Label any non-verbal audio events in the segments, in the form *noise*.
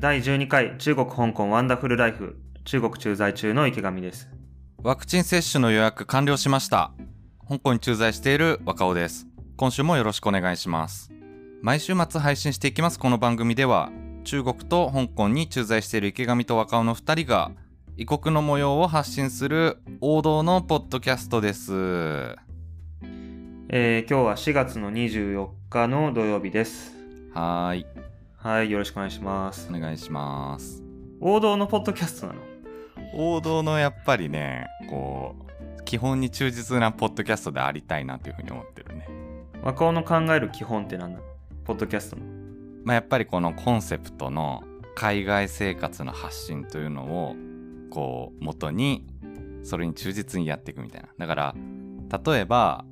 第12回中国香港ワンダフルライフ中国駐在中の池上です。ワクチン接種の予約完了しました。香港に駐在している若尾です。今週もよろしくお願いします。毎週末配信していきますこの番組では、中国と香港に駐在している池上と若尾の2人が、異国の模様を発信する王道のポッドキャストです。えー今日は4月の24日の土曜日です。はーい、はい、よろしくお願いしますお。願いします。王道のポッドキャストなの？王道のやっぱりね、こう、基本に忠実なポッドキャストでありたいなというふうに思ってるね。若尾の考える基本って何なのポッドキャストの。まあ、やっぱりこのコンセプトの海外生活の発信というのをこう元にそれに忠実にやっていくみたいなだから例えば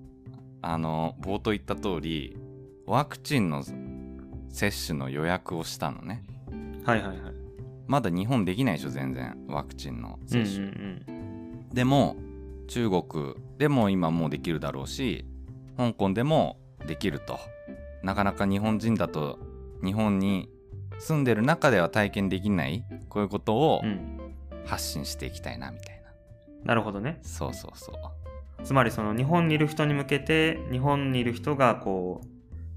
あの冒頭言った通りワクチンの接種の予約をしたのねはいはいはい。まだ日本できないでしょ全然ワクチンの接種、うんうんでも中国でも今もうできるだろうし香港でもできるとなかなか日本人だと日本に住んでる中では体験できないこういうことをうん。うん。発信していきたいなみたいななるほどね。そうそうそうつまりその日本にいる人に向けて日本にいる人がこう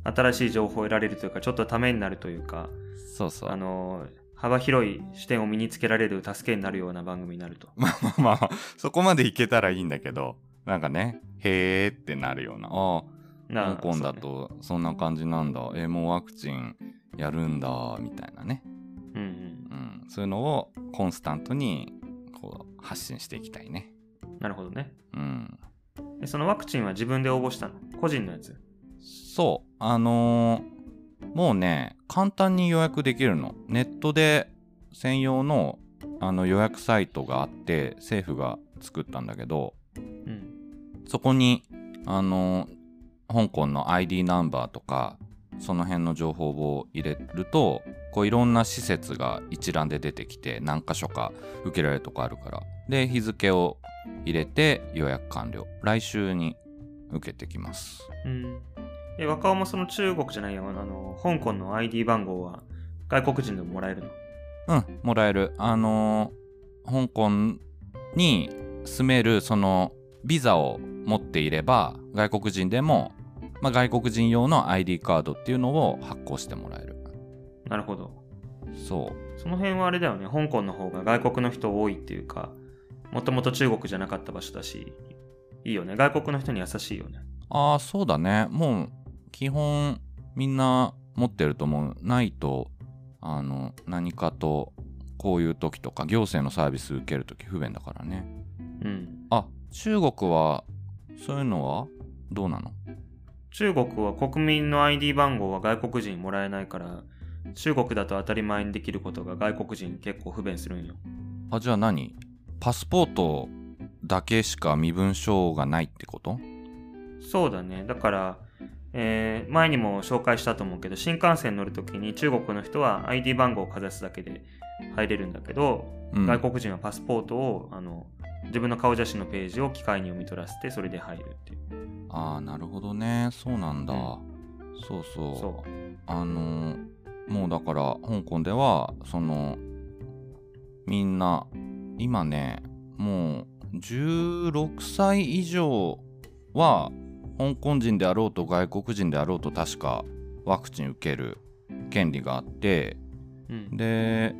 新しい情報を得られるというかちょっとためになるというかそうそう。あの幅広い視点を身につけられる助けになるような番組になると。*laughs* まあまあまあそこまでいけたらいいんだけどなんかねへーってなるような。あな香港だとそんな感じなんだ。えもうワクチンやるんだみたいなね。うんうん。うん、そういうのをコンスタントにこう発信していきたいね。なるほどね。うん、でそのワクチンは自分で応募したの？個人のやつ？そう。あのーもうね簡単に予約できるの。ネットで専用のあの予約サイトがあって政府が作ったんだけどうん。そこにあのー香港の ID ナンバーとかその辺の情報を入れるとこういろんな施設が一覧で出てきて何箇所か受けられるとこあるから。で日付を入れて予約完了。来週に受けてきます。うん。え、若尾もその中国じゃないよ。あの、香港の ID 番号は外国人でももらえるの？うんもらえるあのー香港に住めるそのビザを持っていれば外国人でも、まあ、外国人用の ID カードっていうのを発行してもらえるなるほど。そうその辺はあれだよね。香港の方が外国の人多いっていうか、もともと中国じゃなかった場所だし、いいよね。外国の人に優しいよね。ああそうだねもう基本みんな持ってると思うないとあの何かとこういう時とか行政のサービス受ける時不便だからねうん。あ中国はそういうのはどうなの？中国は国民の ID 番号は外国人もらえないから、中国だと当たり前にできることが外国人結構不便するんよ。あじゃあ何？パスポートだけしか身分証がないってこと？そうだね。だから、えー前にも紹介したと思うけど、新幹線乗るときに中国の人は ID 番号をかざすだけで入れるんだけど、うん。外国人はパスポートを、あの、自分の顔写真のページを機械に読み取らせて、それで入るっていう。ああなるほどね。そうなんだ、うそうそう。そあのもうだから香港ではそのみんな今ねもう16歳以上は香港人であろうと外国人であろうと確かワクチン受ける権利があってう。うん。で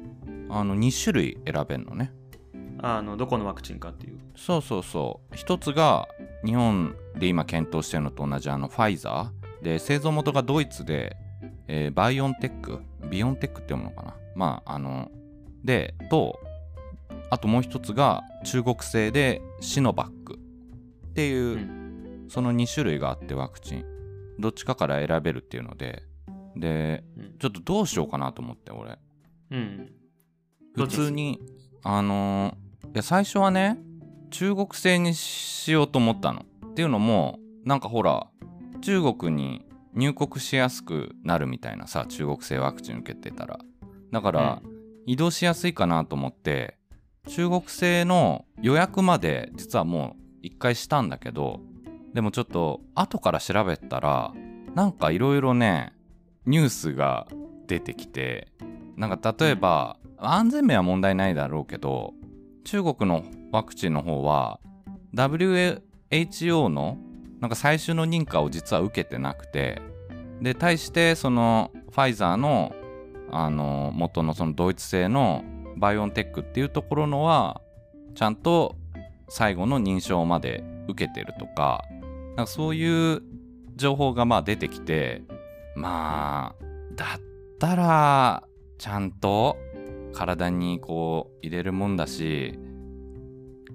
あの2種類選べるのねあの、どこのワクチンかっていう。そうそうそう一つが日本で今検討してるのと同じあのファイザーで製造元がドイツで、えーバイオンテックビオンテックって読むのかなまああのでとあともう一つが中国製でシノバックっていう、うんその2種類があってワクチン。どっちかから選べるっていうので。でうん。ちょっとどうしようかなと思って俺。うん。普通にあのーいや最初はね中国製にしようと思ったの。っていうのもなんかほら中国に入国しやすくなるみたいなさ中国製ワクチン受けてたら。だから、移動しやすいかなと思って中国製の予約まで実はもう一回したんだけどでもちょっと後から調べたらなんかいろいろねニュースが出てきてなんか例えば、安全面は問題ないだろうけど中国のワクチンの方は WHO のなんか最終の認可を実は受けてなくてで対してそのファイザーのあの元のそのドイツ製のバイオンテックっていうところのはちゃんと最後の認証まで受けてるとかなんかそういう情報がまあ出てきてまあだったらちゃんと体にこう入れるもんだし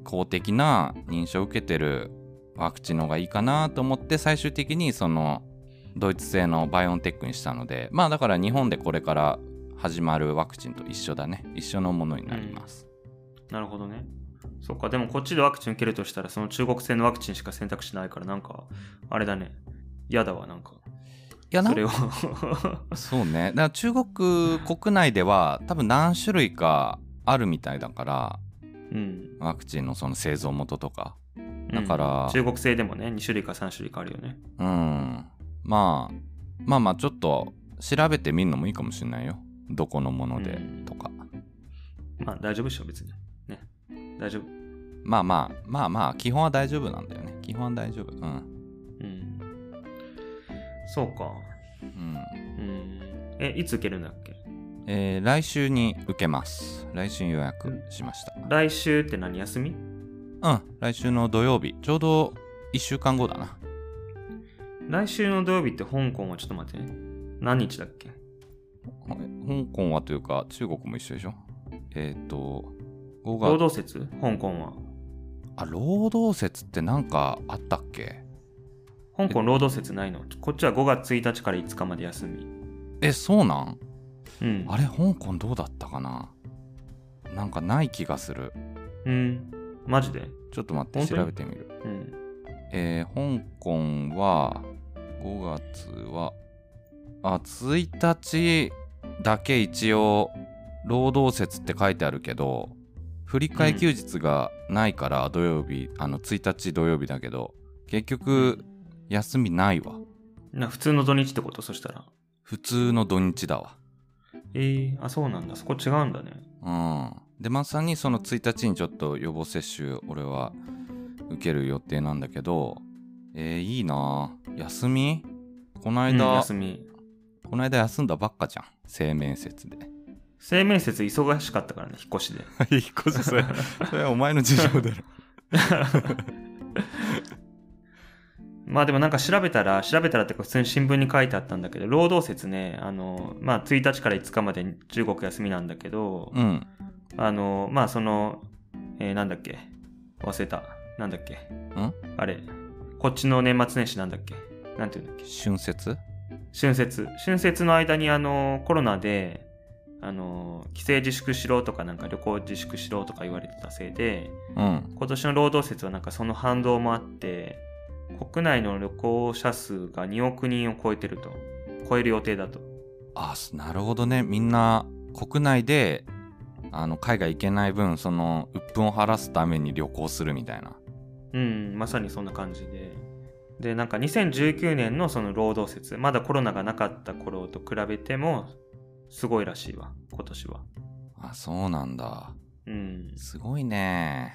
公的な認証を受けてるワクチンの方がいいかなと思って最終的にそのドイツ製のバイオンテックにしたのでまあだから日本でこれから始まるワクチンと一緒だね。一緒のものになります、なるほどね。そっか、でもこっちでワクチン受けるとしたら、その中国製のワクチンしか選択肢ないから、なんか、あれだね。嫌だわ、なんか。いやな？それを。そうねだから中国国内では多分何種類かあるみたいだからうん。ワクチンのその製造元とかだうんから中国製でもね、2種類か3種類かあるよね。うんまあまあまあちょっと調べてみるのもいいかもしれないよどこのものでうんとか、まあ、大丈夫でしょ、別に。ね。大丈夫？まあまあまあまあ基本は大丈夫なんだよね。基本は大丈夫。うん。うん。そうか。うん。うん。え、いつ受けるんだっけ？えー来週に受けます。来週予約しました。来週って何？休み？うん。来週の土曜日。ちょうど1週間後だな。来週の土曜日って香港はちょっと待ってね。何日だっけ？香港はというか中国も一緒でしょ？えっ、と5労月働節？香港は。あ労働節ってなんかあったっけ？香港労働節ないの？こっちは5月1日から5日まで休み。えそうなん？うん。あれ香港どうだったかな？なんかない気がするうん。マジで？ちょっと待って調べてみるうん。えー香港は5月はあ1日だけ一応労働節って書いてあるけど振り替え休日がないから土曜日、あの1日土曜日だけど結局休みないわ。な普通の土日ってこと？そしたら。普通の土日だわ。えー、あ、そうなんだ。そこ違うんだね。うん。でまさにその1日にちょっと予防接種俺は受ける予定なんだけどえー、いいな。休み？このうん、間、休み。この間休んだばっかじゃん。生面接で生面接忙しかったからね、引っ越しで。*laughs* 引っ越しそれ *laughs* それはお前の事情だろ *laughs* まあでもなんか調べたら、調べたらって普通に新聞に書いてあったんだけど、労働節ね、あの、まあ1日から5日まで中国休みなんだけど、うんあの、まあその、えーなんだっけ忘れた。なんだっけん？あれ。こっちの年末年始なんだっけなんていうんだっけ春節？春節。春節の間にあの、コロナで、あの、帰省自粛しろとかなんか旅行自粛しろとか言われてたせいで、うん今年の労働節はなんかその反動もあって、国内の旅行者数が2億人を超えてると。超える予定だと。あなるほどねみんな国内であの海外行けない分その鬱憤を晴らすために旅行するみたいなうん、まさにそんな感じで。で、なんか2019年のその労働節、まだコロナがなかった頃と比べても、すごいらしいわ、今年は。あそうなんだ。うん。すごいね。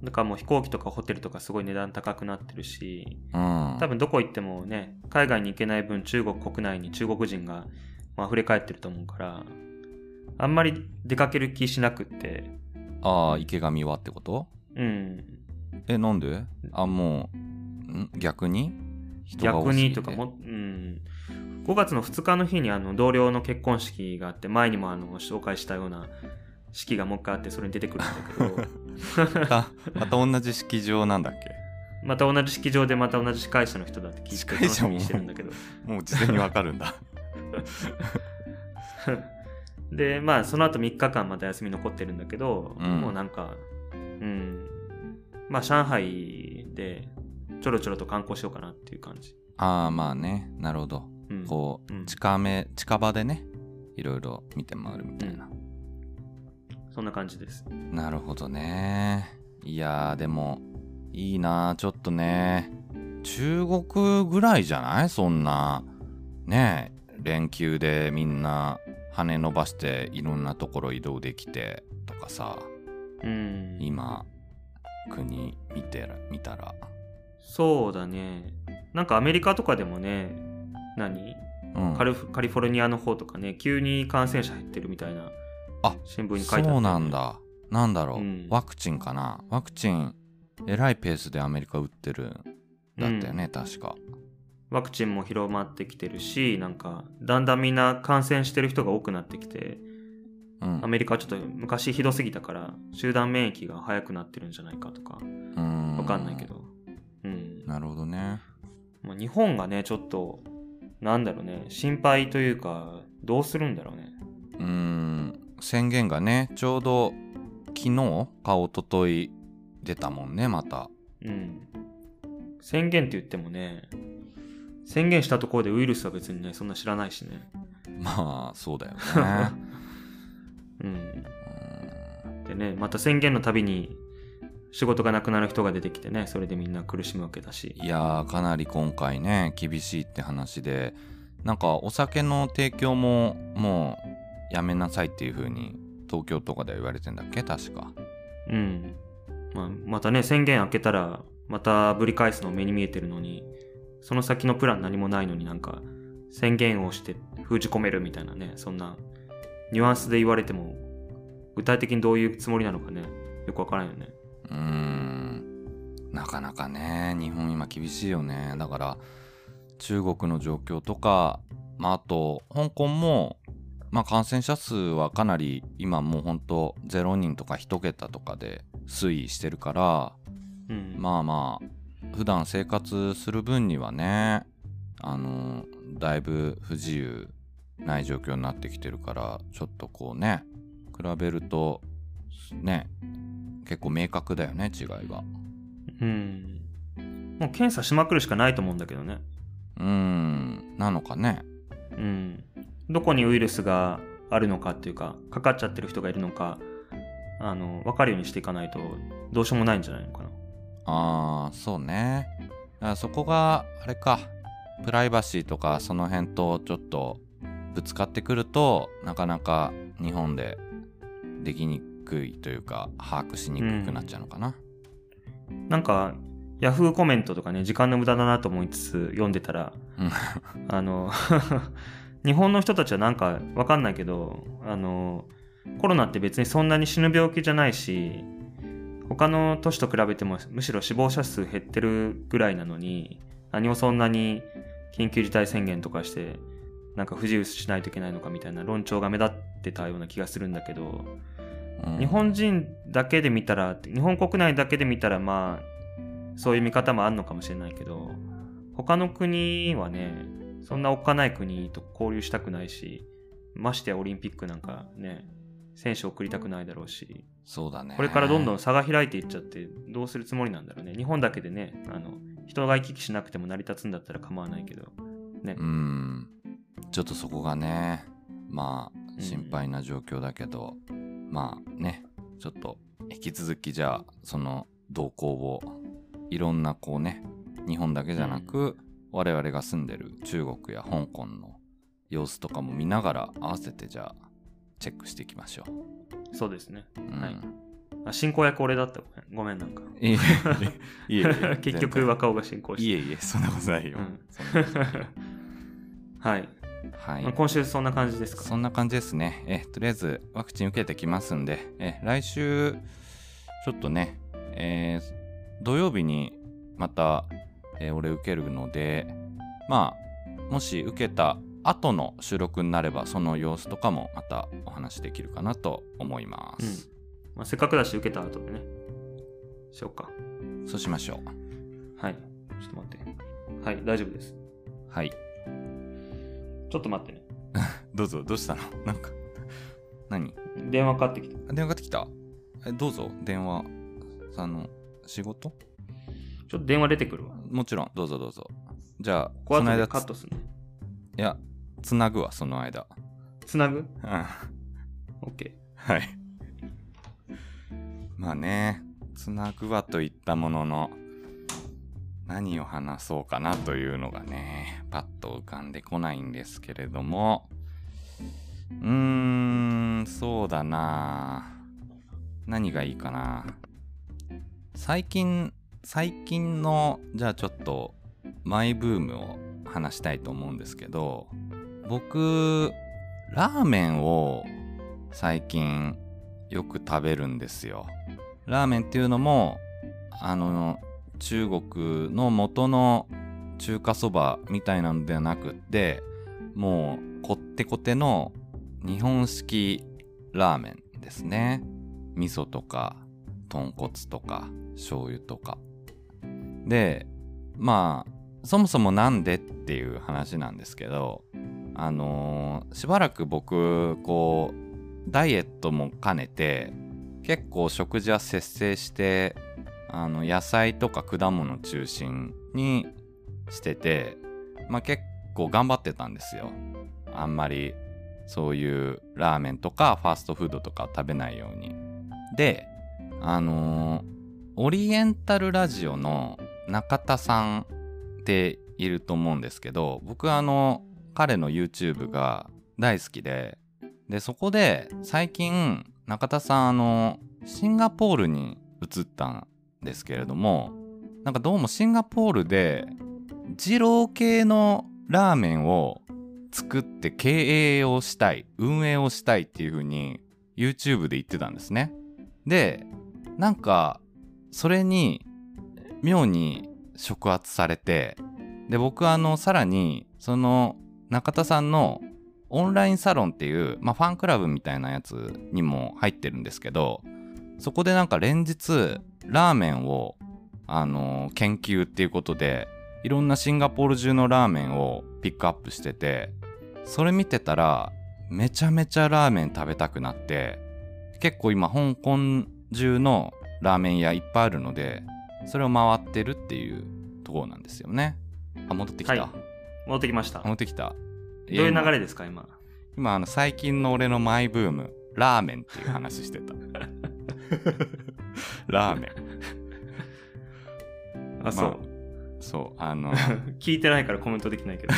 だからもう飛行機とかホテルとかすごい値段高くなってるし、うん。多分どこ行ってもね、海外に行けない分中国国内に中国人がまあ溢れ返ってると思うから、あんまり出かける気しなくって、ああ池上はってこと？うん。えなんで？あもうん？逆に？逆にとかも、うん。5月の2日の日にあの同僚の結婚式があって、前にもあの紹介したような式がもう一回あって、それに出てくるんだけど、*laughs* また同じ式場なんだっけ？また同じ式場でまた同じ司会者の人だって聞いて司会者も楽してるんだけど。もう事前にわかるんだ *laughs* で、まあ、その後3日間また休み残ってるんだけど、うんもうなんか、うん。まあ、上海でちょろちょろと観光しようかなっていう感じ。ああまあねなるほどうん、こう、うん。近め近場でねいろいろ見て回るみたいな、そんな感じです。なるほどね。いやーでもいいなちょっとね。中国ぐらいじゃない？そんな。ねえ連休でみんな羽伸ばしていろんなところ移動できてとかさ。うん。今国見てら見たら。そうだね。なんかアメリカとかでもね、何？うん。カリフカリフォルニアの方とかね、急に感染者減ってるみたいなあ新聞に書いてあった、そうなん。だ。なんだろう、うん。ワクチンかな？ワクチンえらいペースでアメリカ打ってる。んだったよね、確か。ワクチンも広まってきてるし、なんか、だんだんみんな感染してる人が多くなってきて、うん。アメリカはちょっと昔ひどすぎたから、集団免疫が早くなってるんじゃないかとか、うん。わかんないけど。うん。なるほどね。まあ、日本がね、ちょっと、なんだろうね、心配というか、どうするんだろうね。うーん宣言がねちょうど昨日か一昨日出たもんねまたうん。宣言って言ってもね、宣言したところでウイルスは別にね、そんな知らないしね。まあそうだよね *laughs* うん。うでね、また宣言のたびに仕事がなくなる人が出てきてね、それでみんな苦しむわけだしん。いやーかなり今回ね厳しいって話でなんかお酒の提供ももうやめなさいっていう風に東京とかでは言われてんだっけ？確かうん。まあ、またね、宣言開けたら、またぶり返すの目に見えてるのに、その先のプラン何もないのになんか、宣言をして封じ込めるみたいなね、そんな、ニュアンスで言われても、具体的にどういうつもりなのかね、よくわからんよね。うーんなかなかね日本今厳しいよねだから中国の状況とか、まあ、あと香港も、まあ、感染者数はかなり今もうほんと0人とか1桁とかで推移してるからうん。まあまあ普段生活する分にはねあのだいぶ不自由ない状況になってきてるからちょっとこうね比べるとね結構明確だよね違いがうん。もう検査しまくるしかないと思うんだけどね。うーんなのかねうん。どこにウイルスがあるのかっていうか、かかっちゃってる人がいるのか、あの、わかるようにしていかないと、どうしようもないんじゃないのかな。ああそうねだからそこがあれかプライバシーとかその辺とちょっとぶつかってくるとなかなか日本でできにくいというか把握しにくくなっちゃうのかな、なんか、ヤフーコメントとかね、時間の無駄だなと思いつつ読んでたら、うん。あの、*laughs* 日本の人たちはなんかわかんないけど、あの、コロナって別にそんなに死ぬ病気じゃないし、他の都市と比べてもむしろ死亡者数減ってるぐらいなのに、何をそんなに緊急事態宣言とかして、なんか不自由しないといけないのかみたいな論調が目立ってたような気がするんだけど、うん。日本人だけで見たら、日本国内だけで見たらまあ、そういう見方もあるのかもしれないけど、他の国はね、そんなおっかない国と交流したくないし、ましてやオリンピックなんかね、選手送りたくないだろうし、そうだね。これからどんどん差が開いていっちゃって、どうするつもりなんだろうね。日本だけでね、あの、人が行き来しなくても成り立つんだったら構わないけど、ね。うん。ちょっとそこがねまうん。あ心配な状況だけど、まあねちょっと引き続きじゃあその動向をいろんなこうね日本だけじゃなく、我々が住んでる中国や香港の様子とかも見ながら合わせてじゃあチェックしていきましょそうですね。う、うんはいあ進行役俺だった。ごめん、ごめんなんか。いえいえ *laughs* 結局若尾が進行して。いえいえそんなことないよ、うんい *laughs* はい。はいまあ、今週そんな感じですか？そんな感じですね。えとりあえずワクチン受けてきますんで、え来週、ちょっとね、えー土曜日にまた、えー俺受けるので、まあ、もし受けた後の収録になれば、その様子とかもまたお話できるかなと思います。まあ、せっかくだし受けた後でね。しようか。そうしましょう。はい。ちょっと待って。はい、大丈夫です。はい。ちょっと待ってね。*laughs* どうぞ、どうしたの？*laughs* なんか、何？電話かかってきた。あ電話かかってきた？えどうぞ、電話。あの、仕事？ちょっと電話出てくるわ。もちろん、どうぞどうぞ。じゃあ、この間カットするね。いや、つなぐわ、その間。つなぐ？うん。?OK。はい。まあね、つなぐわと言ったものの、何を話そうかなというのがね、パッと浮かんでこないんですけれども、うーんそうだな。何がいいかな。最近最近のじゃあちょっとマイブームを話したいと思うんですけど僕ラーメンを最近よく食べるんですよ。ラーメンっていうのもあの中国の元の中華そばみたいなのではなくってもうこってこての日本式ラーメンですね。味噌とか豚骨とか醤油とか。でまあそもそもなんでっていう話なんですけどあのーしばらく僕こうダイエットも兼ねて結構食事は節制してあの野菜とか果物中心にしててまあ結構頑張ってたんですよ。あんまりそういうラーメンとかファーストフードとか食べないように。であのーオリエンタルラジオの中田さんっていると思うんですけど僕あの彼の YouTube が大好きででそこで最近中田さんあのシンガポールに移ったんですけれどもなんかどうもシンガポールで二郎系のラーメンを作って経営をしたい運営をしたいっていう風に YouTube で言ってたんですね。でなんかそれに妙に触発されてで僕あのさらにその中田さんのオンラインサロンっていう、まあ、ファンクラブみたいなやつにも入ってるんですけどそこでなんか連日ラーメンをあの研究っていうことでいろんなシンガポール中のラーメンをピックアップしててそれ見てたらめちゃめちゃラーメン食べたくなって結構今香港中のラーメン屋いっぱいあるのでそれを回ってるっていうところなんですよね。あ戻ってきた、はい。戻ってきました。ど戻ってきた。ういう流れれですか今？今あの最近の俺のマイブームラーメンっていう話してた *laughs* ラーメン。あそう、まそうあの。*laughs* 聞いてないからコメントできないけど。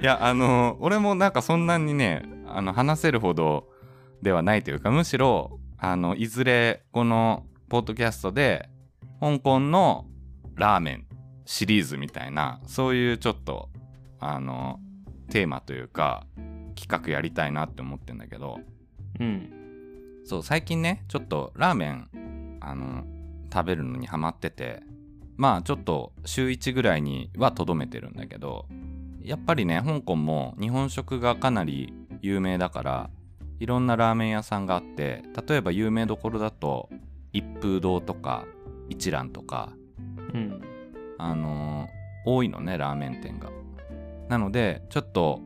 いやあの俺もなんかそんなにねあの話せるほどではないというかむしろあのいずれこのポッドキャストで香港のラーメンシリーズみたいなそういうちょっとあのテーマというか企画やりたいなって思ってんだけど。うんそう最近ねちょっとラーメンあの食べるのにハマっててまあちょっと週1ぐらいにはとどめてるんだけどやっぱりね香港も日本食がかなり有名だからいろんなラーメン屋さんがあって例えば有名どころだと一風堂とか一蘭とかうん。あのー多いのねラーメン店が。なのでちょっと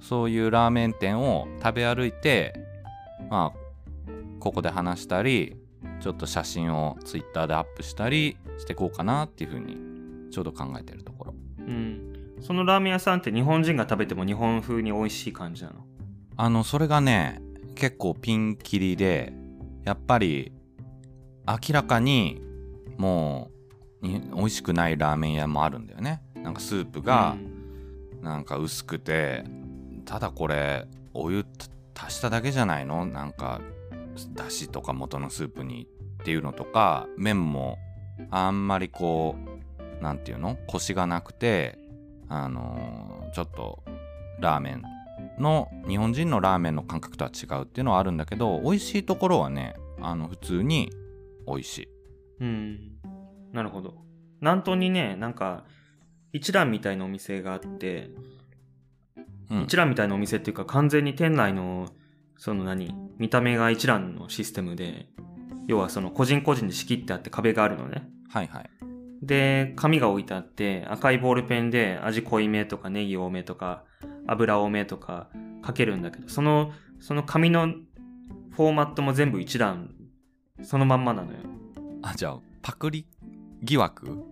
そういうラーメン店を食べ歩いてまあここで話したりちょっと写真をツイッターでアップしたりしていこうかなっていうふうにちょうど考えてるところ。うん。そのラーメン屋さんって日本人が食べても日本風に美味しい感じなの？あのそれがね結構ピンキリでやっぱり明らかにもうに美味しくないラーメン屋もあるんだよね。なんかスープがなんか薄くてただこれお湯足しただけじゃないの？なんかだしとか元のスープにっていうのとか麺もあんまりこうなんていうの？コシがなくてあのーちょっとラーメンの日本人のラーメンの感覚とは違うっていうのはあるんだけど美味しいところはねあの普通に美味しい。うん。なるほど。南東にねなんか一蘭みたいなお店があって、うん。一蘭みたいなお店っていうか完全に店内のその何？見た目が一蘭のシステムで要はその個人個人で仕切ってあって壁があるのね。はいはい。で紙が置いてあって赤いボールペンで味濃いめとかネギ多めとか油多めとか書けるんだけどそのその紙のフォーマットも全部一覧そのまんまなのよ。あじゃあパクリ疑惑？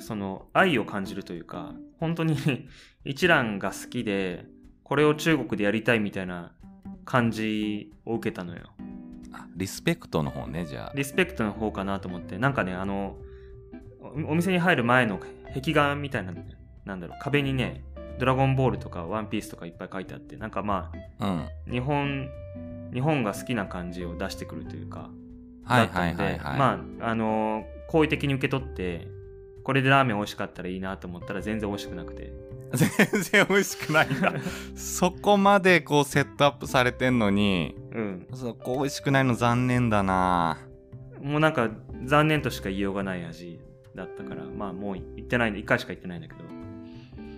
その愛を感じるというか本当に *laughs* 一蘭が好きでこれを中国でやりたいみたいな感じを受けたのよあリスペクトの方ねじゃあリスペクトの方かなと思ってなんかねあのおお店に入る前の壁画みたいななんだろう壁にねドラゴンボールとかワンピースとかいっぱい書いてあって、なんかまうん。あ、日本、日本が好きな感じを出してくるというか、はいはいだったので。まあ、あのー好意的に受け取って、これでラーメン美味しかったらいいなと思ったら全然美味しくなくて。全然美味しくないんだ。そこまでこうセットアップされてんのに、うん。そこ美味しくないの残念だなもうなんか残念としか言いようがない味だったから、まあもう行ってないんで、一回しか行ってないんだけど。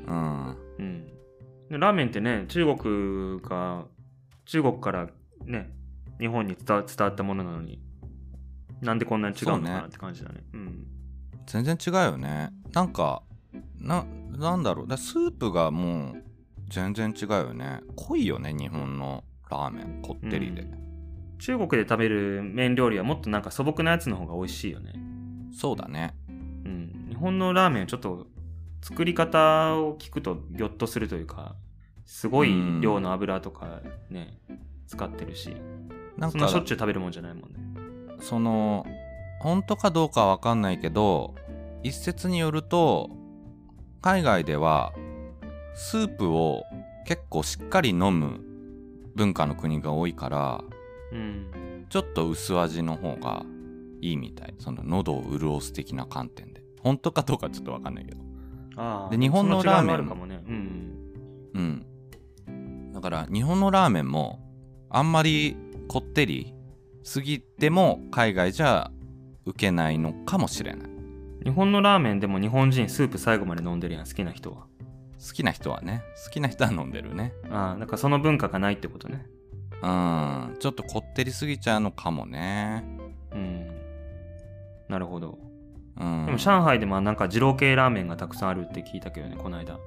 うん。うん。でラーメンってね、中国が、中国からね、日本に伝わったものなのに、なんでこんなに違うのかなって感じだね。うん。全然違うよね。なんか、な、なんだろう。だスープがもう全然違うよね。濃いよね、日本のラーメン。こってりで。中国で食べる麺料理はもっとなんか素朴なやつの方が美味しいよね。そうだね。うん。日本のラーメンはちょっと作り方を聞くとギョッとするというか、すごい量の油とかね、使ってるし、なんかそんなしょっちゅう食べるもんじゃないもんね。その本当かどうかは分かんないけど一説によると海外ではスープを結構しっかり飲む文化の国が多いからうん。ちょっと薄味の方がいいみたいその喉を潤す的な観点で本当かどうかちょっと分かんないけど。で日本のラーメンもね。うん。うんだから日本のラーメンもあんまりこってりすぎても海外じゃ受けないのかもしれない日本のラーメンでも日本人スープ最後まで飲んでるやん、好きな人は。好きな人はね好きな人は飲んでるねああ、なんかその文化がないってことね。うんちょっとこってりすぎちゃうのかもねうん。なるほど。うんでも上海でもなんか二郎系ラーメンがたくさんあるって聞いたけどね、この間。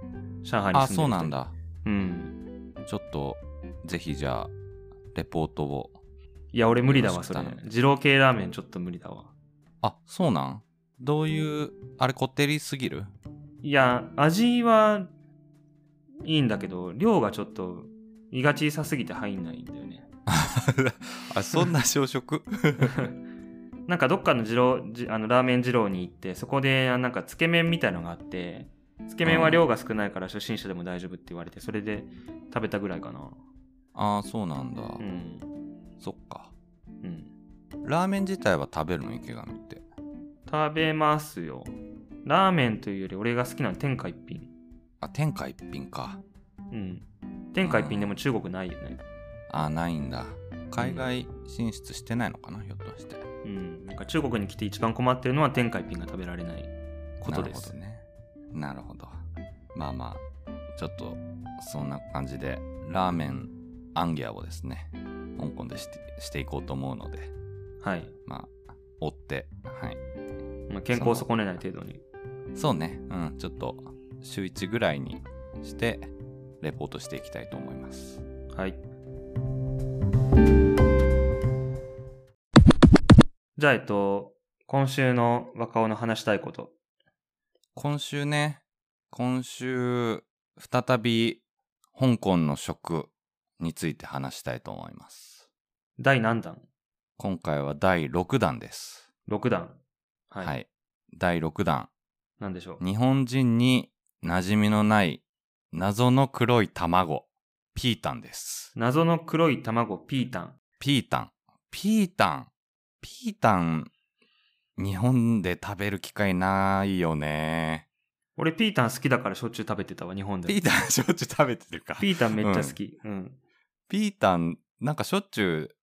上海にあ住んでる人そうなん。だうん。ちょっとぜひじゃあレポートをいや、俺無理だわ、それ二郎系ラーメンちょっと無理だわ。あそうなん？どういうあれこってりすぎる？いや、味はいいんだけど、量がちょっと胃が小さすぎて入んないんだよね。*laughs* あそんな小食？*laughs* なんかどっかの二郎じあのラーメン二郎に行ってそこであなんかつけ麺みたいのがあってつけ麺は量が少ないから初心者でも大丈夫って言われてそれで食べたぐらいかな。ああそうなんだ、うん。そっか。うん。ラーメン自体は食べるの？池上って食べますよ。ラーメンというより俺が好きなのは天下一品。あ天下一品か。うん。天下一品でも中国ないよね。あないんだ。海外進出してないのかな、ひょっとして。うん。なんか中国に来て一番困ってるのは天下一品が食べられないことです。なるほどね。なるほど。まあまあちょっとそんな感じでラーメンアンギャをですね香港でしてしていこうと思うので。はい、まあ追ってはいまあ、健康を損ねない程度にそうねうんちょっと週1ぐらいにしてレポートしていきたいと思いますはい。じゃあ、えっと、今週の若尾の話したいこと。今週ね今週再び香港の食について話したいと思います第何弾？今回は第6弾です ?6 弾。は。はい。い、第6弾。何でしょう。日本人に馴染みのない謎の黒い卵。ピータンです。謎の黒い卵、ピータン。ピータン。ピータン。ピータン日本で食べる機会ないよね。俺、ピータン好きだからしょっちゅう食べてたわ、日本で。ピータンしょっちゅう食べてるか。ピータンめっちゃ好き。うん。ピータンなんかしょっちゅう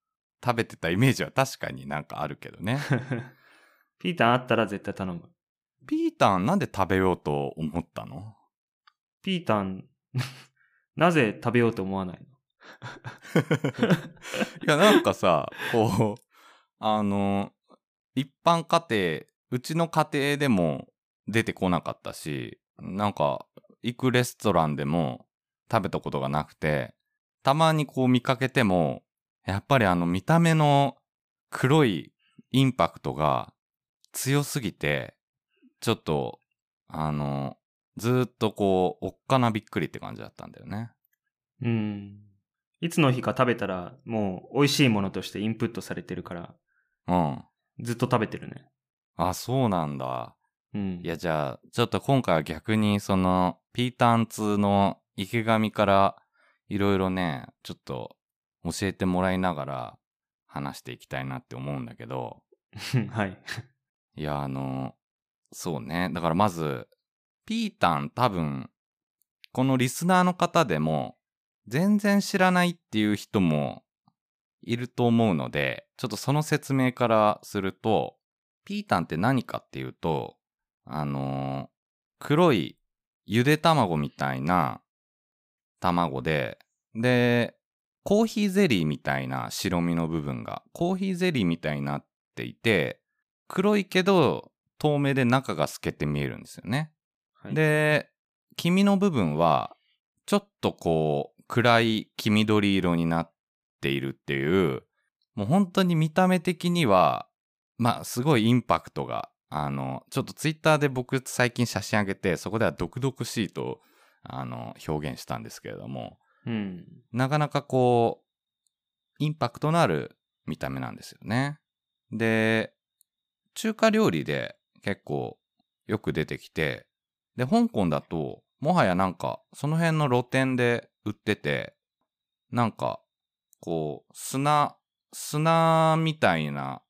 食べてたイメージは確かになんかあるけどね *laughs* ピータンあったら絶対頼む。ピータンなんで食べようと思ったの？ピータン、*laughs* なぜ食べようと思わないの？*laughs* いやなんかさこうあの一般家庭うちの家庭でも出てこなかったしなんか行くレストランでも食べたことがなくてたまにこう見かけてもやっぱりあの見た目の黒いインパクトが強すぎてちょっとあのずーっとこうおっかなびっくりって感じだったんだよね。うん。いつの日か食べたら、もう美味しいものとしてインプットされてるから、うん。ずっと食べてるね。あ、そうなんだ。うん。いや、じゃあ、ちょっと今回は逆に、その、ピーターン2の池上から、いろいろね、ちょっと教えてもらいながら話していきたいなって思うんだけど、*laughs* はい。いや、あの、そうね。だからまず、ピータン多分、このリスナーの方でも、全然知らないっていう人もいると思うので、ちょっとその説明からすると、ピータンって何かっていうと、あの、黒いゆで卵みたいな卵で、で、コーヒーゼリーみたいな白身の部分が、コーヒーゼリーみたいになっていて、黒いけど透明で中が透けて見えるんですよね。はい、で、黄身の部分は、ちょっとこう、暗い黄緑色になっているっていう、もう本当に見た目的には、まあ、すごいインパクトが、あの、ちょっとツイッターで僕最近写真あげて、そこでは毒々しいと、あの、表現したんですけれども、うん。なかなかこう、インパクトのある見た目なんですよね。で、中華料理で結構よく出てきて、で、香港だと、もはやなんか、その辺の露店で売ってて、なんか、こう、砂、砂みたいな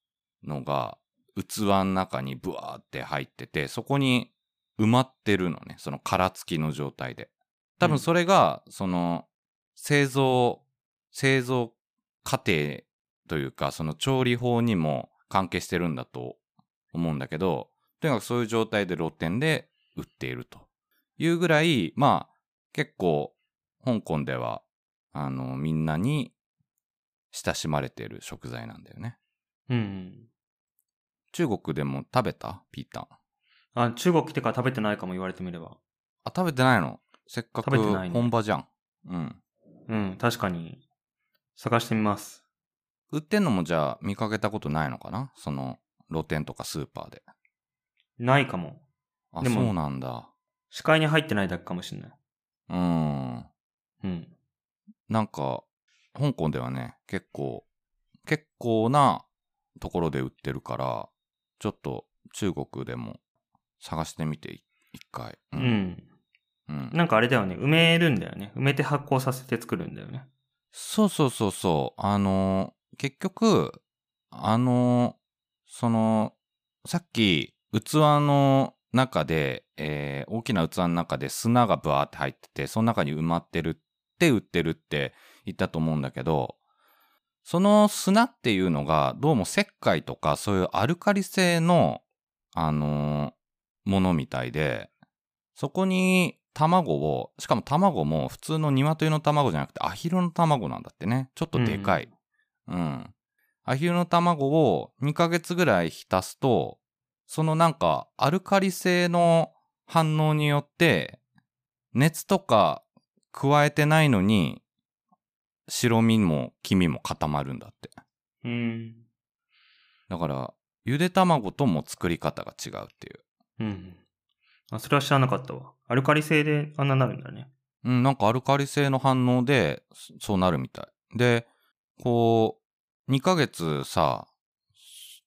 のが器の中にブワーって入ってて、そこに埋まってるのね、その殻付きの状態で。多分それが、その、製造、製造過程というか、その調理法にも関係してるんだと思うんだけど、とにかくそういう状態で露店で売っているというぐらい、まあ、結構、香港では、あの、みんなに親しまれている食材なんだよね。うん。中国でも食べた？ピータン。あ、中国来てから食べてないかも言われてみれば。あ、食べてないの？せっかく食べてないね本場じゃん。うん。うん、確かに。探してみます。売ってんのもじゃあ見かけたことないのかな？その露店とかスーパーで。ないかも。あ、でもそうなんだ。視界に入ってないだけかもしれない。うん。うん。なんか、香港ではね、結構、結構なところで売ってるから、ちょっと中国でも探してみて、い一回。う。ん。うん。なんかあれだよね。埋めるんだよね。埋めて発酵させて作るんだよね。そうそうそうそう。あのー結局、あのーその、さっき、器の中で、えー大きな器の中で砂がブワーって入ってて、その中に埋まってるって売ってるって言ったと思うんだけど、その砂っていうのが、どうも石灰とかそういうアルカリ性の、あのーものみたいで、そこに卵を、しかも卵も普通の鶏の卵じゃなくてアヒルの卵なんだってね。ちょっとでかい。うん。アヒルの卵を2ヶ月ぐらい浸すと、そのなんかアルカリ性の反応によって、熱とか加えてないのに、白身も黄身も固まるんだって。うん。だから、ゆで卵とも作り方が違うっていう。うん。あ、それは知らなかったわ。アルカリ性であんななるんだね。うん、なんかアルカリ性の反応で、そそうなるみたい。で、こう、2ヶ月さ、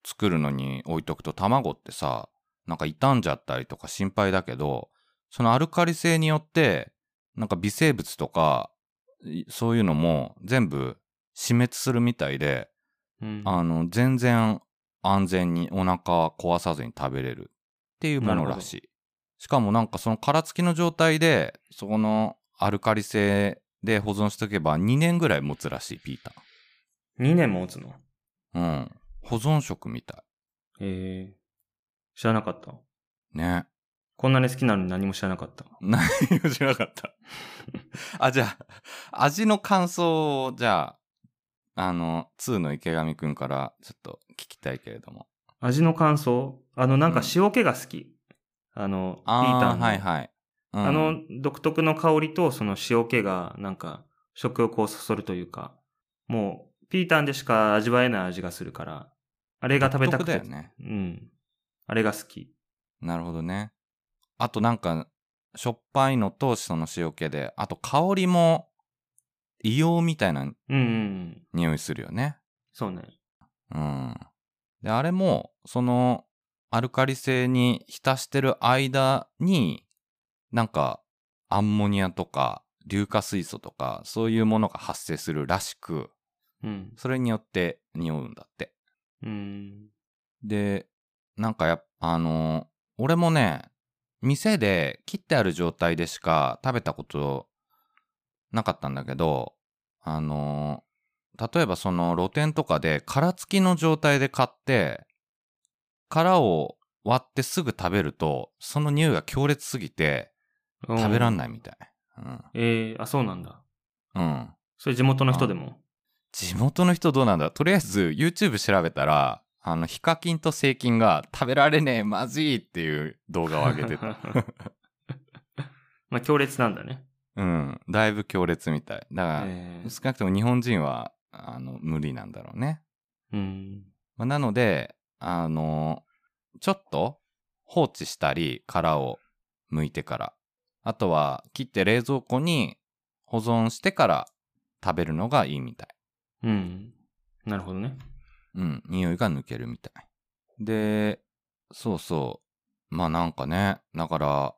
作るのに置いとくと卵ってさ、なんか傷んじゃったりとか心配だけど、そのアルカリ性によって、なんか微生物とか、いそういうのも全部死滅するみたいで、うん。あの、全然安全にお腹壊さずに食べれるっていうものらしい。しかもなんかその殻付きの状態で、そこのアルカリ性で保存しとけば2年ぐらい持つらしい、ピータ2年も持つの？ー。うん。保存食みたへえ。知らなかった。い。ね。こんなに好きなのに何も知らなかった。*laughs* 何も知らなかった。あ、じゃあ、味の感想を、じゃあ、あの、2の池上くんからちょっと聞きたいけれども。味の感想？あの、なんか塩気が好き。あの、ピーターの。はいはい。うんあの、独特の香りとその塩気が、なんか、食欲をそそるというか、もう、ピータンでしか味わえない味がするから、あれが食べたくて。だよね。うん。あれが好き。なるほどね。あとなんか、しょっぱいのとその塩気で、あと香りも、硫黄みたいなうん。匂いするよね。そうね。うん。で、あれも、その、アルカリ性に浸してる間に、なんかアンモニアとか硫化水素とかそういうものが発生するらしく、うん。それによって匂うんだって。うん。で、なんかやっぱ、あの、俺もね、店で切ってある状態でしか食べたことなかったんだけど、あの、例えばその露店とかで殻付きの状態で買って、殻を割ってすぐ食べると、その匂いが強烈すぎて食べらんい。ないみたい。えー、あ、そうなんだ。うん。うん。それ地元の人でも？地元の人どうなんだ？とりあえず YouTube 調べたら、あの、ヒカキンとセイキンが食べられねえ、まずいっていう動画を上げてた。*laughs* まあ、強烈なんだね。うん。だいぶ強烈みたい。だから、えー少なくとも日本人は、あの、無理なんだろうね。うん。まあ、なので、あの、ちょっと放置したり、殻を剥いてから。あとは、切って冷蔵庫に保存してから食べるのがいいみたい。うん。なるほどね。うん、匂いが抜けるみたい。で、そうそう。まあなんかね、だから、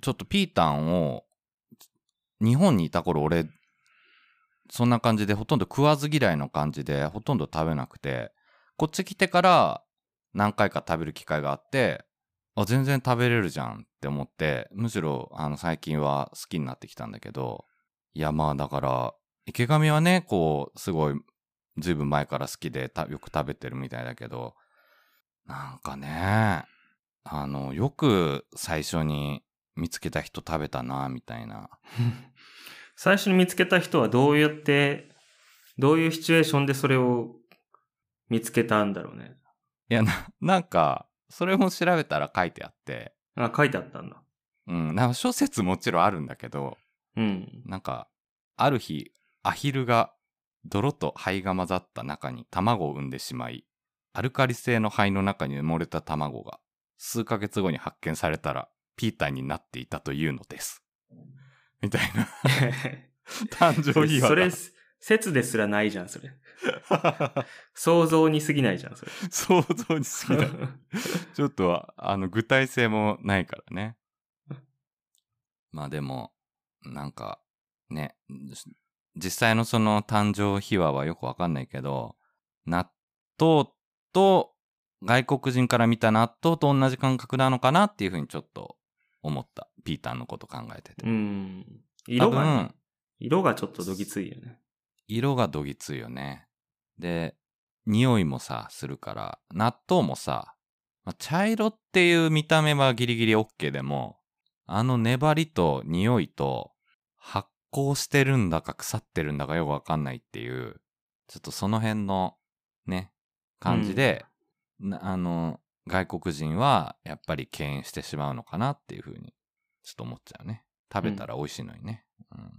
ちょっとピータンを、日本にいた頃俺、そんな感じでほとんど食わず嫌いの感じでほとんど食べなくて、こっち来てから何回か食べる機会があって、あ、全然食べれるじゃんって思って、むしろあの最近は好きになってきたんだけど、いやまあだから、池上はね、こう、すごいずいぶん前から好きでたよく食べてるみたいだけど、なんかね、あの、よく最初に見つけた人食べたな、みたいな。*laughs* 最初に見つけた人はどうやって、どういうシチュエーションでそれを見つけたんだろうね。いや、な、なんか、それも調べたら書いてあって、あ、書いてあったんだ。うん、なんか諸説もちろんあるんだけど、うん。なんか、ある日、アヒルが泥と灰が混ざった中に卵を産んでしまい、アルカリ性の灰の中に埋もれた卵が数ヶ月後に発見されたらピーターになっていたというのです。みたいな *laughs* 誕生日はそれ、説ですらないじゃん、それ。*laughs* 想像に過ぎないじゃん、それ。想像に過ぎない。*laughs* ちょっと、あの、具体性もないからね。まあでも、なんか、ね、実際のその誕生秘話はよくわかんないけど、納豆と、外国人から見た納豆と同じ感覚なのかなっていうふうにちょっと思った。ピーターのこと考えてて。うん。色が多ね分、色がちょっとどぎついよね。色がどぎついよね。で、匂いもさ、するから、納豆もさ、まあ茶色っていう見た目はギリギリ OK でも、あの粘りと匂いと、発酵してるんだか腐ってるんだかよくわかんないっていう、ちょっとその辺の、ね、感じで、なあの、外国人はやっぱり敬遠してしまうのかなっていうふうに、ちょっと思っちゃうね。食べたら美味しいのにね。うん。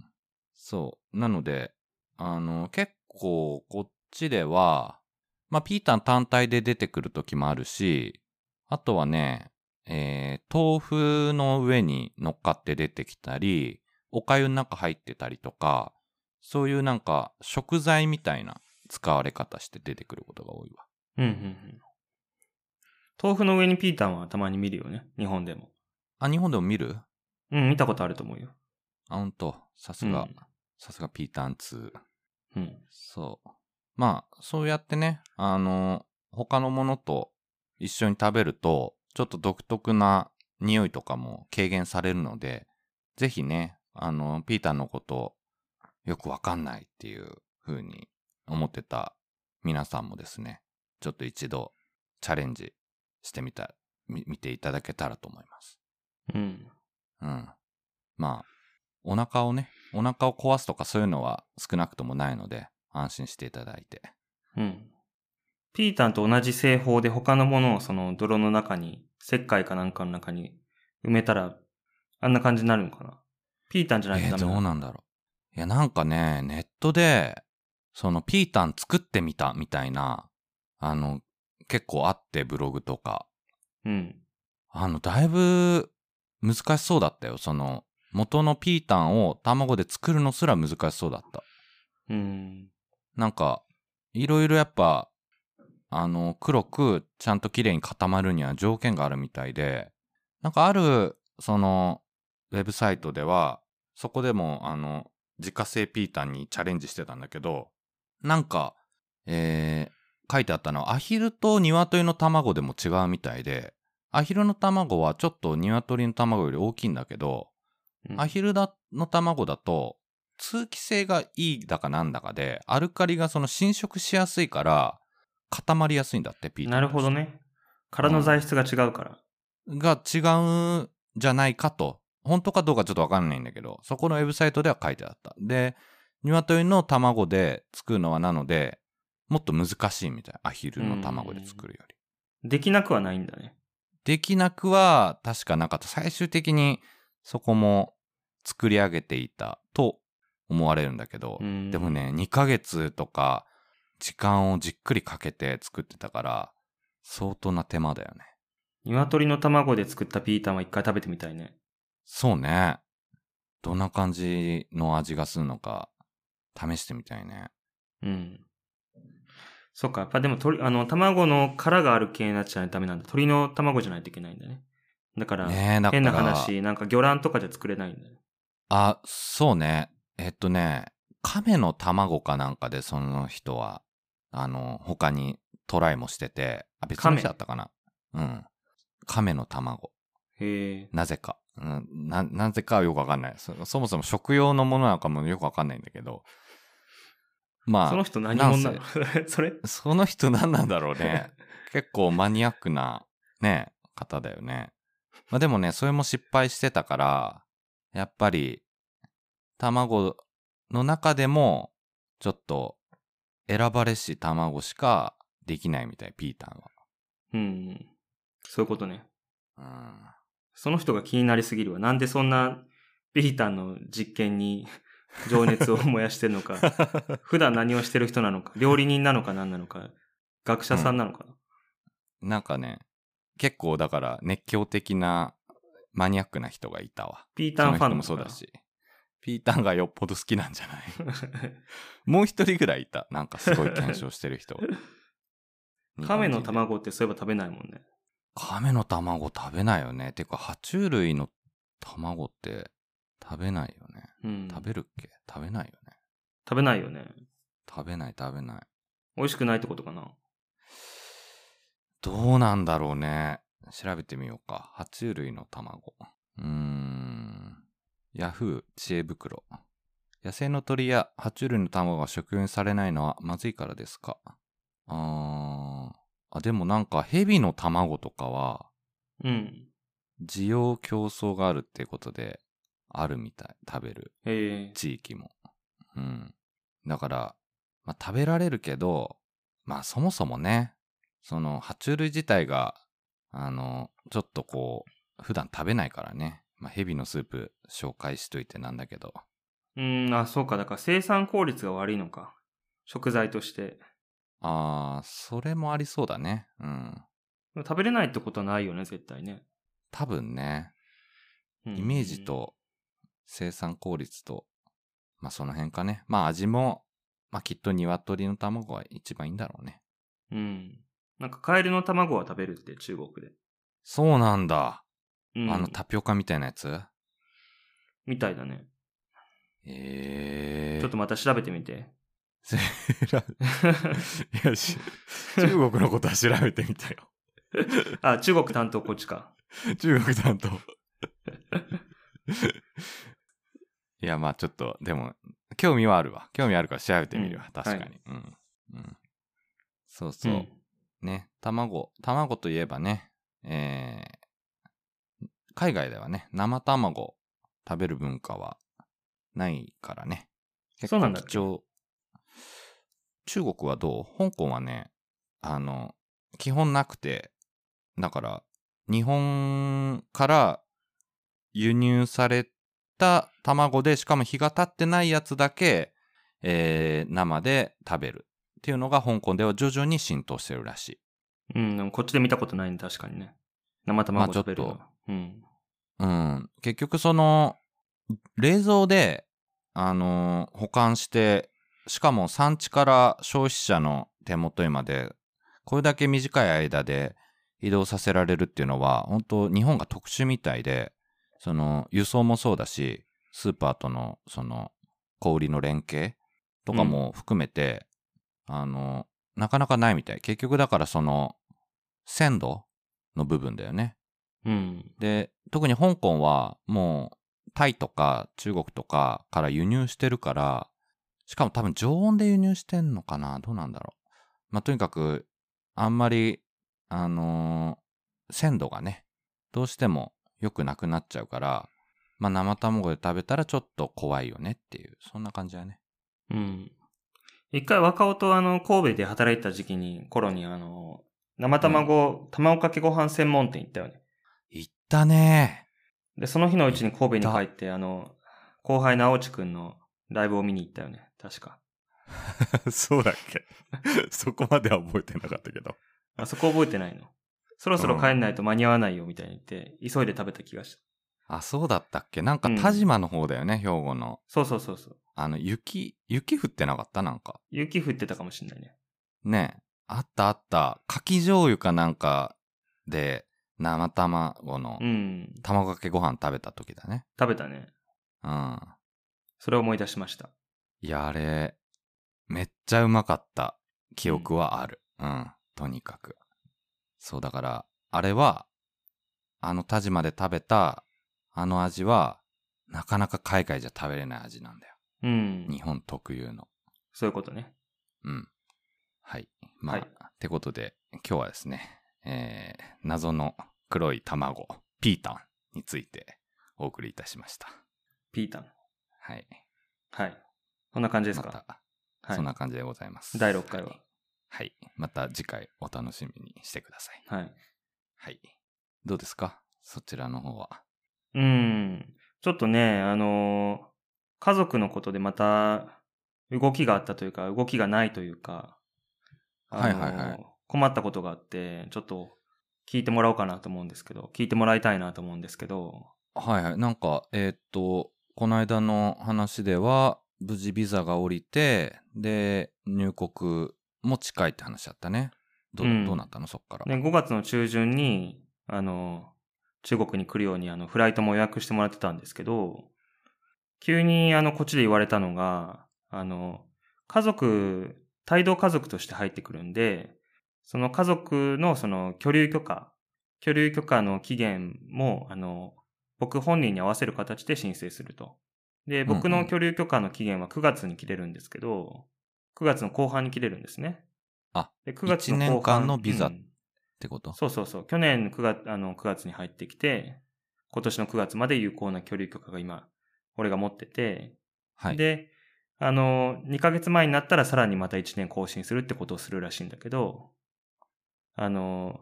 そう。なので、あの、結構こっちでは、まあ、ピータン単体で出てくる時もあるし、あとはね、えー豆腐の上に乗っかって出てきたり、お粥の中入ってたりとか、そういうなんか食材みたいな使われ方して出てくることが多いわ。うんうんうん。豆腐の上にピータンはたまに見るよね。日本でも。あ、日本でも見る？うん、見たことあると思うよ。あ、ほんと。さすが、さすがピータン2。うん。うん。そう。まあ、そうやってね、あの、他のものと一緒に食べると、ちょっと独特な匂いとかも軽減されるので、ぜひね、あの、ピーターのことよくわかんないっていう風に思ってた皆さんもですね、ちょっと一度チャレンジしてみた、み見ていただけたらと思います。うん。うん。まあ、お腹をね、お腹を壊すとかそういうのは少なくともないので、安心していただいて。うん。ピータンと同じ製法で他のものをその泥の中に、石灰かなんかの中に埋めたら、あんな感じになるのかなピータンじゃないとえーどうダメなんだろう。いや、なんかね、ネットで、そのピータン作ってみたみたいな、あの、結構あって、ブログとか。うん。あの、だいぶ難しそうだったよ。その、元のピータンを卵で作るのすら難しそうだった。うん。なんか、いろいろやっぱ、あの黒くちゃんと綺麗に固まるには条件があるみたいでなんかあるそのウェブサイトではそこでもあの自家製ピータンにチャレンジしてたんだけどなんかえー書いてあったのはアヒルと鶏の卵でも違うみたいでアヒルの卵はちょっと鶏の卵より大きいんだけどうんアヒルだの卵だと通気性がいいだかなんだかでアルカリがその侵食しやすいから固まりやすいんだってピーターなるほどね。殻の材質が違うから。が違うんじゃないかと本当かどうかちょっとわかんないんだけどそこのウェブサイトでは書いてあった。で鶏の卵で作るのはなのでもっと難しいみたい。アヒルの卵で作るより。できなくはないんだね。できなくは確かなかった。最終的にそこも作り上げていたと思われるんだけど、うん。でもね2ヶ月とか時間をじっくりかけて作ってたから相当な手間だよね。鶏の卵で作ったピータンは一回食べてみたいね。そうねどんな感じの味がするのか試してみたいねうん。そっか、やっぱでも鳥、あの、卵の殻がある系になっちゃダメなんだ。鳥の卵じゃないといけないんだね。だから、ねから変な話、なんか魚卵とかじゃ作れないんだよ。あそうねえっとね亀の卵かなんかでその人はあの他にトライもしててあ別の人だったかなうん亀の卵へえ。なぜか、うん、ななぜかはよくわかんない。そそもそも食用のものなのかもよくわかんないんだけど。まあその人何者なの？*laughs* それ？その人何なんだろうね。*laughs* 結構マニアックなね方だよね。まあでもねそれも失敗してたからやっぱり卵の中でもちょっと選ばれし卵しかできないみたいピータンうん。そういうことね。はその人が気になりすぎるわ。なんでそんなピータンの実験に *laughs* 情熱を燃やしてるのか。う *laughs* ん普段何をしてる人なのか。料理人なのか何なのか。学者さんなのかな。なんかね結構だから熱狂的なマニアックな人がいたわピータンファンもそうだしピータンがよっぽど好きなんじゃない？*laughs* もう一人ぐらいいた。なんかすごい検証してる人。亀の。卵ってそういえば食べないもんね。亀の卵食べないよね。てか、爬虫類の卵って食べないよね。うん。食べるっけ？食べないよね。食べないよね。食べない食べない。美味しくないってことかな？どうなんだろうね。調べてみようか。爬虫類の卵。うーん。ヤフー知恵袋。野生の鳥や爬虫類の卵が食用にされないのはまずいからですか？あー。あ、でもなんか蛇の卵とかはうん。需要競争があるっていうことであるみたい。食べるええ地域も。うん。だから、まあ、食べられるけど、まあそもそもね、その爬虫類自体が、あの、ちょっとこう、普段食べないからね。まあ蛇のスープ紹介しといてなんだけど。うん、あ、そうか。だから生産効率が悪いのか。食材として。あー、それもありそうだね。うん。食べれないってことはないよね、絶対ね。多分ね、うんイメージ。と生産効率と、まあその辺かね。まあ味も、まあきっと鶏の卵が一番いいんだろうね。うん。なんかカエルの卵は食べるって、中国で。そうなんだ。うん、あのタピオカみたいなやつ？みたいだね。ええー。ちょっとまた調べてみて。*laughs* 中国のことは調べてみたよ。*laughs* あ、中国担当こっちか。中国担当。いや、まあちょっと、でも、興味はあるわ。興味あるから調べてみるわ。うん確かに、はいうん。うん。そうそう。んね、卵、卵といえばね、えー海外ではね、生卵食べる文化はないからね。結構貴重。中国はどう？香港はね、あの、基本なくて、だから、日本から輸入された卵で、しかも日が経ってないやつだけ、えー生で食べるっていうのが香港では徐々に浸透してるらしい。うん、こっちで見たことないんで、確かにね。生卵まあちょっと。うん。うん。結局その、冷蔵で、あのー保管して、しかも産地から消費者の手元にまでこれだけ短い間で移動させられるっていうのは、本当日本が特殊みたいで、その輸送もそうだし、スーパーとのその小売りの連携とかも含めて、あの、なかなかないみたい。結局だからその、鮮度の部分だよね。うん。で、特に香港はもうタイとか中国とかから輸入してるから、しかも多分常温で輸入してんのかな？どうなんだろう？まあ、とにかく、あんまり、あのー鮮度がね、どうしても良くなくなっちゃうから、まあ、生卵で食べたらちょっと怖いよねっていう、そんな感じだね。うん。一回若尾とあの、神戸で働いてた時期に、頃にあの、生卵、卵かけご飯専門店行ったよね。行ったねで、その日のうちに神戸に帰って、あの、後輩の青地くんのライブを見に行ったよね。確か。*laughs* そうだっけ？*laughs* そこまでは覚えてなかったけど。あそこ覚えてないの。そろそろ帰んないと間に合わないよみたいに言って、急いで食べた気がした。あ、そうだったっけ？なんかうん田島の方だよね、兵庫の。そうそうそうそう。あの、雪、雪降ってなかった？なんか。雪降ってたかもしんないね。ねえ。あったあった。かき醤油かなんかで、生卵のうん。卵かけご飯食べた時だね。食べたね。うん。それを思い出しました。いや、あれ、めっちゃうまかった記憶はある。うん。とにかく。そうだから、あれは、あの田島で食べた、あの味は、なかなか海外じゃ食べれない味なんだよ。うん。日本特有の。そういうことね。うん。はい。まあ、はいってことで、今日はですね、えー、謎の黒い卵、ピータンについてお送りいたしました。ピータン。はい。はい。こんな感じですまか。た、はいそんな感じでございます。第6回は？はい。また次回お楽しみにしてください。はい。はい。どうですか？そちらの方は。うん。ちょっとね、あのー家族のことでまた動きがあったというか、動きがないというか、あのーはいはいはい困ったことがあって、ちょっと聞いてもらおうかなと思うんですけど、聞いてもらいたいなと思うんですけど、はいはい。なんか、えーっと、この間の話では、無事ビザが降りて、で、入国も近いって話だったね。どう,、うんどうなったの？そっから。ね、5月の中旬に、あの、中国に来るように、あの、フライトも予約してもらってたんですけど、急に、あの、こっちで言われたのが、あの、家族、帯同家族として入ってくるんで、その家族のその居留許可、居留許可の期限も、あの、僕本人に合わせる形で申請すると。で、僕うんうんの居留許可の期限は9月に切れるんですけど、9月の後半に切れるんですね。あ、で9月の後半一年間のビザうんってこと？そうそうそう。去年9月あの9月に入ってきて、今年の9月まで有効な居留許可が今、俺が持ってて、はい。で、あの、2ヶ月前になったらさらにまた1年更新するってことをするらしいんだけど、あの、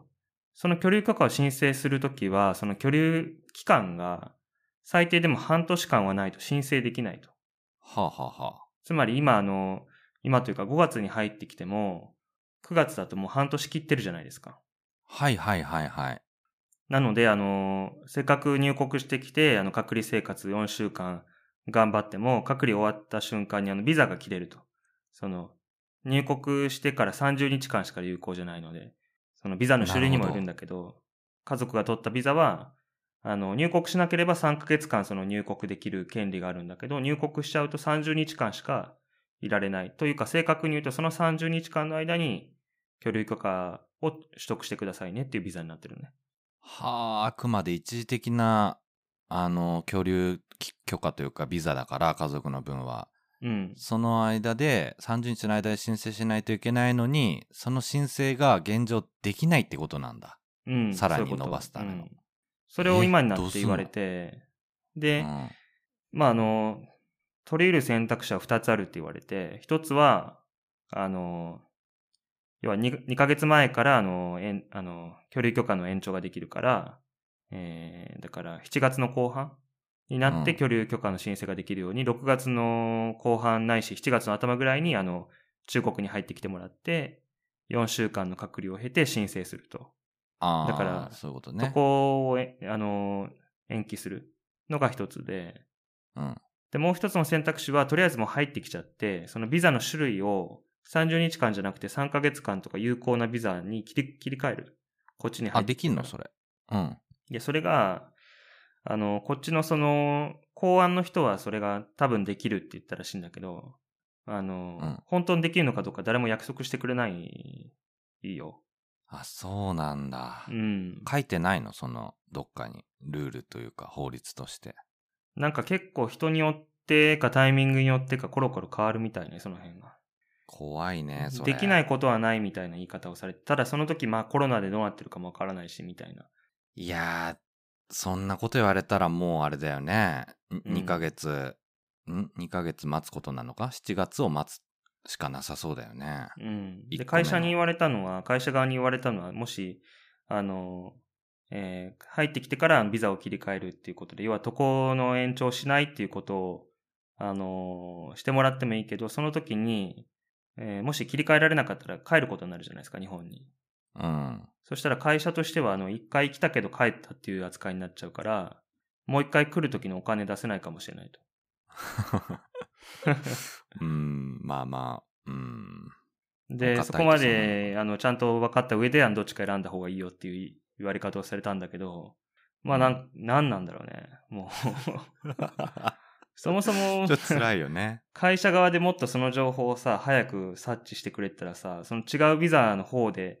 その居留許可を申請するときは、その居留期間が最低でも半年間はないと申請できないと。はあ、はあはつまり今あの、今というか5月に入ってきても、9月だともう半年切ってるじゃないですか。あ、はいはいはいはい。なので、あの、せっかく入国してきて、あの、隔離生活4週間頑張っても、隔離終わった瞬間にあの、ビザが切れると。その、入国してから30日間しか有効じゃないので、そのビザの種類にもよるんだけど、家族が取ったビザは、あの、入国しなければ3ヶ月間その入国できる権利があるんだけど、入国しちゃうと30日間しかいられない。というか、正確に言うとその30日間の間に、居留許可を取得してくださいねっていうビザになってるね。はあ、あくまで一時的な、あの、居留許可というかビザだから、家族の分は。うん。その間で、30日の間で申請しないといけないのに、その申請が現状できないってことなんだ。うん、さらに伸ばすためのうんそれを今になって言われて、うで、ん。まあ、あの、取り得る選択肢は2つあるって言われて、1つは、あの、要は 2, 2ヶ月前から、あの、えんあの、居留許可の延長ができるから、えー、だから7月の後半になってうん居留許可の申請ができるように、6月の後半ないし7月の頭ぐらいに、あの、中国に入ってきてもらって、4週間の隔離を経て申請すると。ああ、だからそういうことね。そこをえ、あの、延期するのが一つで、うん。で、もう一つの選択肢は、とりあえずもう入ってきちゃって、そのビザの種類を30日間じゃなくて3ヶ月間とか有効なビザに切り切り替える。こっちに入あ、ってできんのそれ。うん。いや、それが、あの、こっちのその、公安の人はそれが多分できるって言ったらしいんだけど、あの、うん本当にできるのかどうか誰も約束してくれないよ。あ、そうなんだう。ん。書いてないの？その、どっかに。ルールというか、法律として。なんか結構人によってかタイミングによってかコロコロ変わるみたいね、その辺が。怖いね、それ。できないことはないみたいな言い方をされて、ただその時まあコロナでどうなってるかもわからないし、みたいな。いやー、そんなこと言われたらもうあれだよね。うん2ヶ月、ん ?2 ヶ月待つことなのか ?7 月を待つしかなさそうだよね。うん。で、会社に言われたのは、会社側に言われたのは、もし、あの、えー入ってきてからビザを切り替えるっていうことで、要は渡航の延長しないっていうことを、あの、してもらってもいいけど、その時に、えーもし切り替えられなかったら帰ることになるじゃないですか、日本に。うん。そしたら会社としては、あの、一回来たけど帰ったっていう扱いになっちゃうから、もう一回来る時のお金出せないかもしれないと。*laughs* うん、まあまあ、うん。で、そこまで、あの、ちゃんと分かった上で、あの、どっちか選んだ方がいいよっていう言われ方をされたんだけど、まあ、なん、なんなんだろうね。もう、そもそも *laughs* ちょっと辛いよね。会社側でもっとその情報をさ、早く察知してくれたらさ、その違うビザの方で、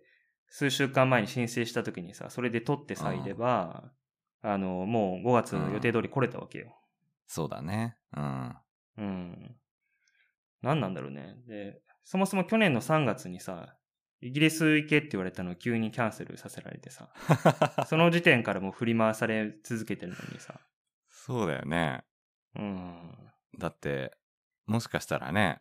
数週間前に申請した時にさ、それで取ってさえいれば、あの、もう5月の予定通り来れたわけよ。そうだね。うん。うん。何なんだろうね。で、そもそも去年の3月にさ、イギリス行けって言われたのを急にキャンセルさせられてさ、*laughs* その時点からもう振り回され続けてるのにさ、そうだよね。うん。だって、もしかしたらね、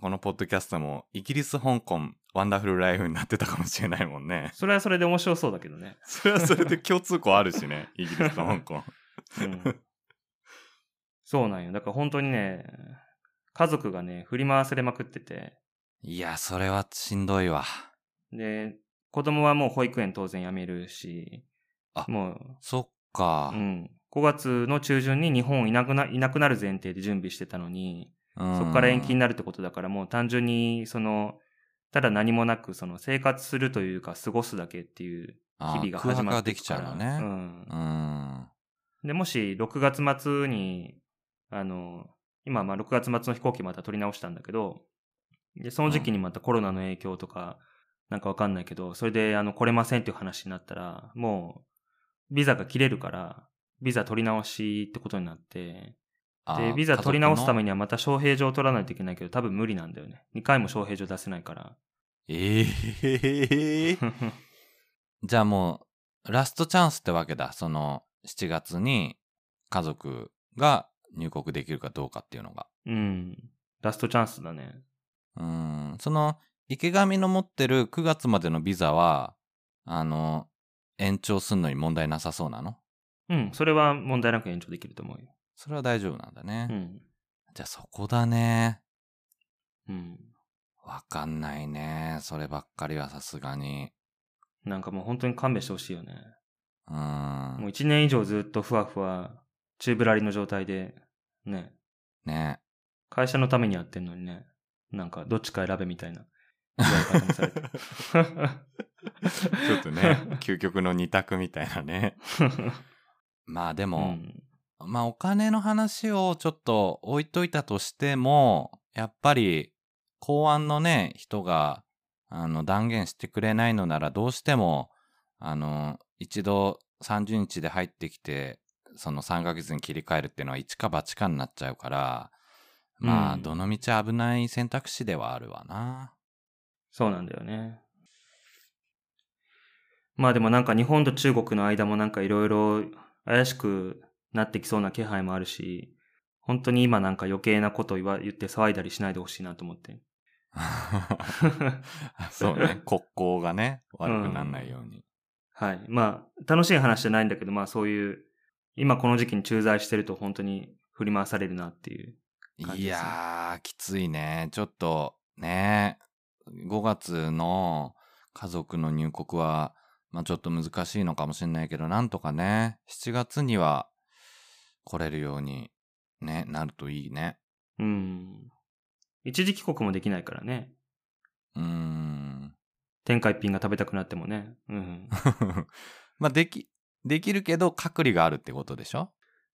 このポッドキャストもイギリス、香港、ワンダフルライフになってたかもしれないもんね。*laughs* それはそれで面白そうだけどね。*laughs* それはそれで共通項あるしね。*laughs* イギリスと香港。うん。そうなんよ。だから本当にね、家族がね、振り回されまくってて、いや、それはしんどいわ。で、子供はもう保育園当然辞めるし、あもそっかう、う。ん。5月の中旬に日本いなくな、いなくなる前提で準備してたのに、うんそこから延期になるってことだから、もう単純に、その、ただ何もなく、その生活するというか、過ごすだけっていうあ日々が空始まっていくから。ちゃうのね。うんう。ん。で、もし6月末に、あの、今まあ6月末の飛行機また取り直したんだけど、で、その時期にまたコロナの影響とか、なんかわかんないけど、それであの来れませんっていう話になったら、もう、ビザが切れるから、ビザ取り直しってことになって、あで、ビザ取り直すために。にはまた招聘状を取らないといけないけど、多分無理なんだよね。2回も招聘状出せないから。ええ *laughs* じゃあもう、ラストチャンスってわけだ。その、7月に家族が入国できるかどうかっていうのが。うん。ラストチャンスだね。うん。その、池上の持ってる9月までのビザは、あの、延長すんのに問題なさそうなの？うん。それは問題なく延長できると思うよ。それは大丈夫なんだね。うん。じゃあそこだね。うん。わかんないね。そればっかりはさすがに。なんかもう本当に勘弁してほしいよね。うん。もう1年以上ずっとふわふわ、宙ぶらりの状態で、ね。ね。会社のためにやってんのにね。なんか、どっちか選べみたいな。*laughs* ちょっとね、究極の二択みたいなね。*laughs* まあでうも、ん。まあお金の話をちょっと置いといたとしても、やっぱり公安のね、人が、あの、断言してくれないのならどうしても、あの、一度30日で入ってきて、その3ヶ月に切り替えるっていうのは一か八かになっちゃうから、まあ、うんどのみち危ない選択肢ではあるわな。そうなんだよね。まあでもなんか日本と中国の間もなんかいろいろ怪しくなってきそうな気配もあるし、本当に今なんか余計なこと言わ言って騒いだりしないでほしいなと思って。*laughs* そうね、*laughs* 国交がね、悪くならないように。はい。まあ、楽しい話じゃないんだけど、まあそういう、今この時期に駐在してると本当に振り回されるなっていう。感じいですねやー、きついね。ちょっと、ね、5月の家族の入国は、まあちょっと難しいのかもしれないけど、なんとかね、7月には来れるように、ね、なるといいね。うん。一時帰国もできないからね。うーん。天下一品が食べたくなってもね。うん。*laughs* まあ、でき、できるけど、隔離があるってことでしょ？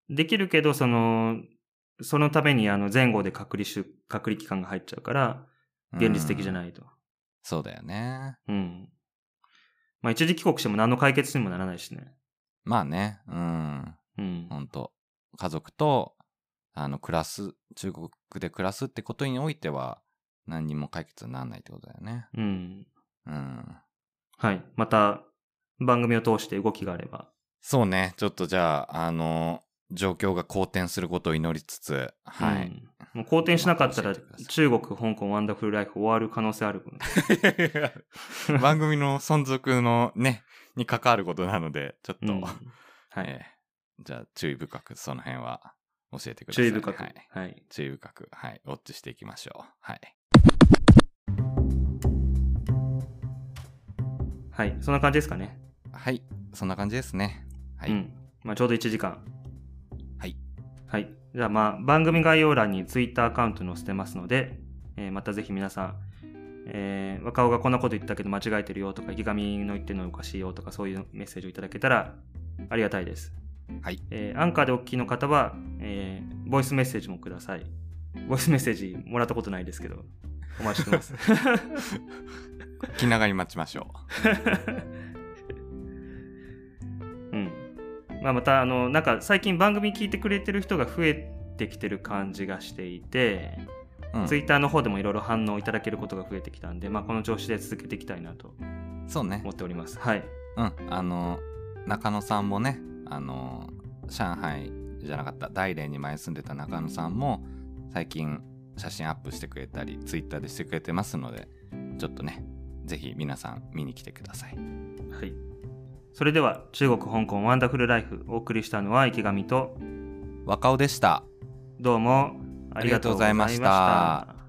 できるけど、その、そのためにあの前後で隔離し、隔離期間が入っちゃうから、現実的じゃい。ないと。そうだよね。うん。まあ一時帰国しても何の解決にもならないしね。まあね、うん。うん。本当家族と、あの、暮らす、中国で暮らすってことにおいては、何にも解決にならないってことだよね。うん。うん。はい。また、番組を通して動きがあれば。そうね、ちょっとじゃあ、あの、状況が好転することを祈りつつ、はい。うんもう好転しなかったら中国、香港、ワンダフルライフ終わる可能性ある。*laughs* 番組の存続のね、に関わることなので、ちょっと、うんはい。えーじゃあ注意深くその辺は教えてください。注意深く。はい。はい。注意深く、はい。ウォッチしていきましょう。はい。はい。そんな感じですかね。はい。そんな感じですね。はい。うん。まあちょうど1時間。はい。はい。じゃあまあ番組概要欄に Twitter アカウント載せてますので、えーまたぜひ皆さん、えー若尾がこんなこと言ったけど間違えてるよとか、池上の言ってるのおかしいよとか、そういうメッセージをいただけたらありがたいです。はい。えーアンカーでお聞きの方は、えーボイスメッセージもください。ボイスメッセージもらったことないですけど、お待ちしてます。*laughs* 気長に待ちましょ *laughs* うん。まあ、また、あの、なんか最近番組聞いてくれてる人が増えてきてる感じがしていて、う。うんツイッターの方でもいろいろ反応いただけることが増えてきたんで、まあ、この調子で続けていきたいなとそうね思。っております。はい。うん。あの、中野さんもね、あの、上海じゃなかった、大連に前住んでた中野さんも、最近写真アップしてくれたり、ツイッターでしてくれてますので、ちょっとね、ぜひ皆さん見に来てください。はい。それでは、中国、香港、ワンダフルライフ、お送りしたのは池上と、若尾でした。どうもありがとうございました。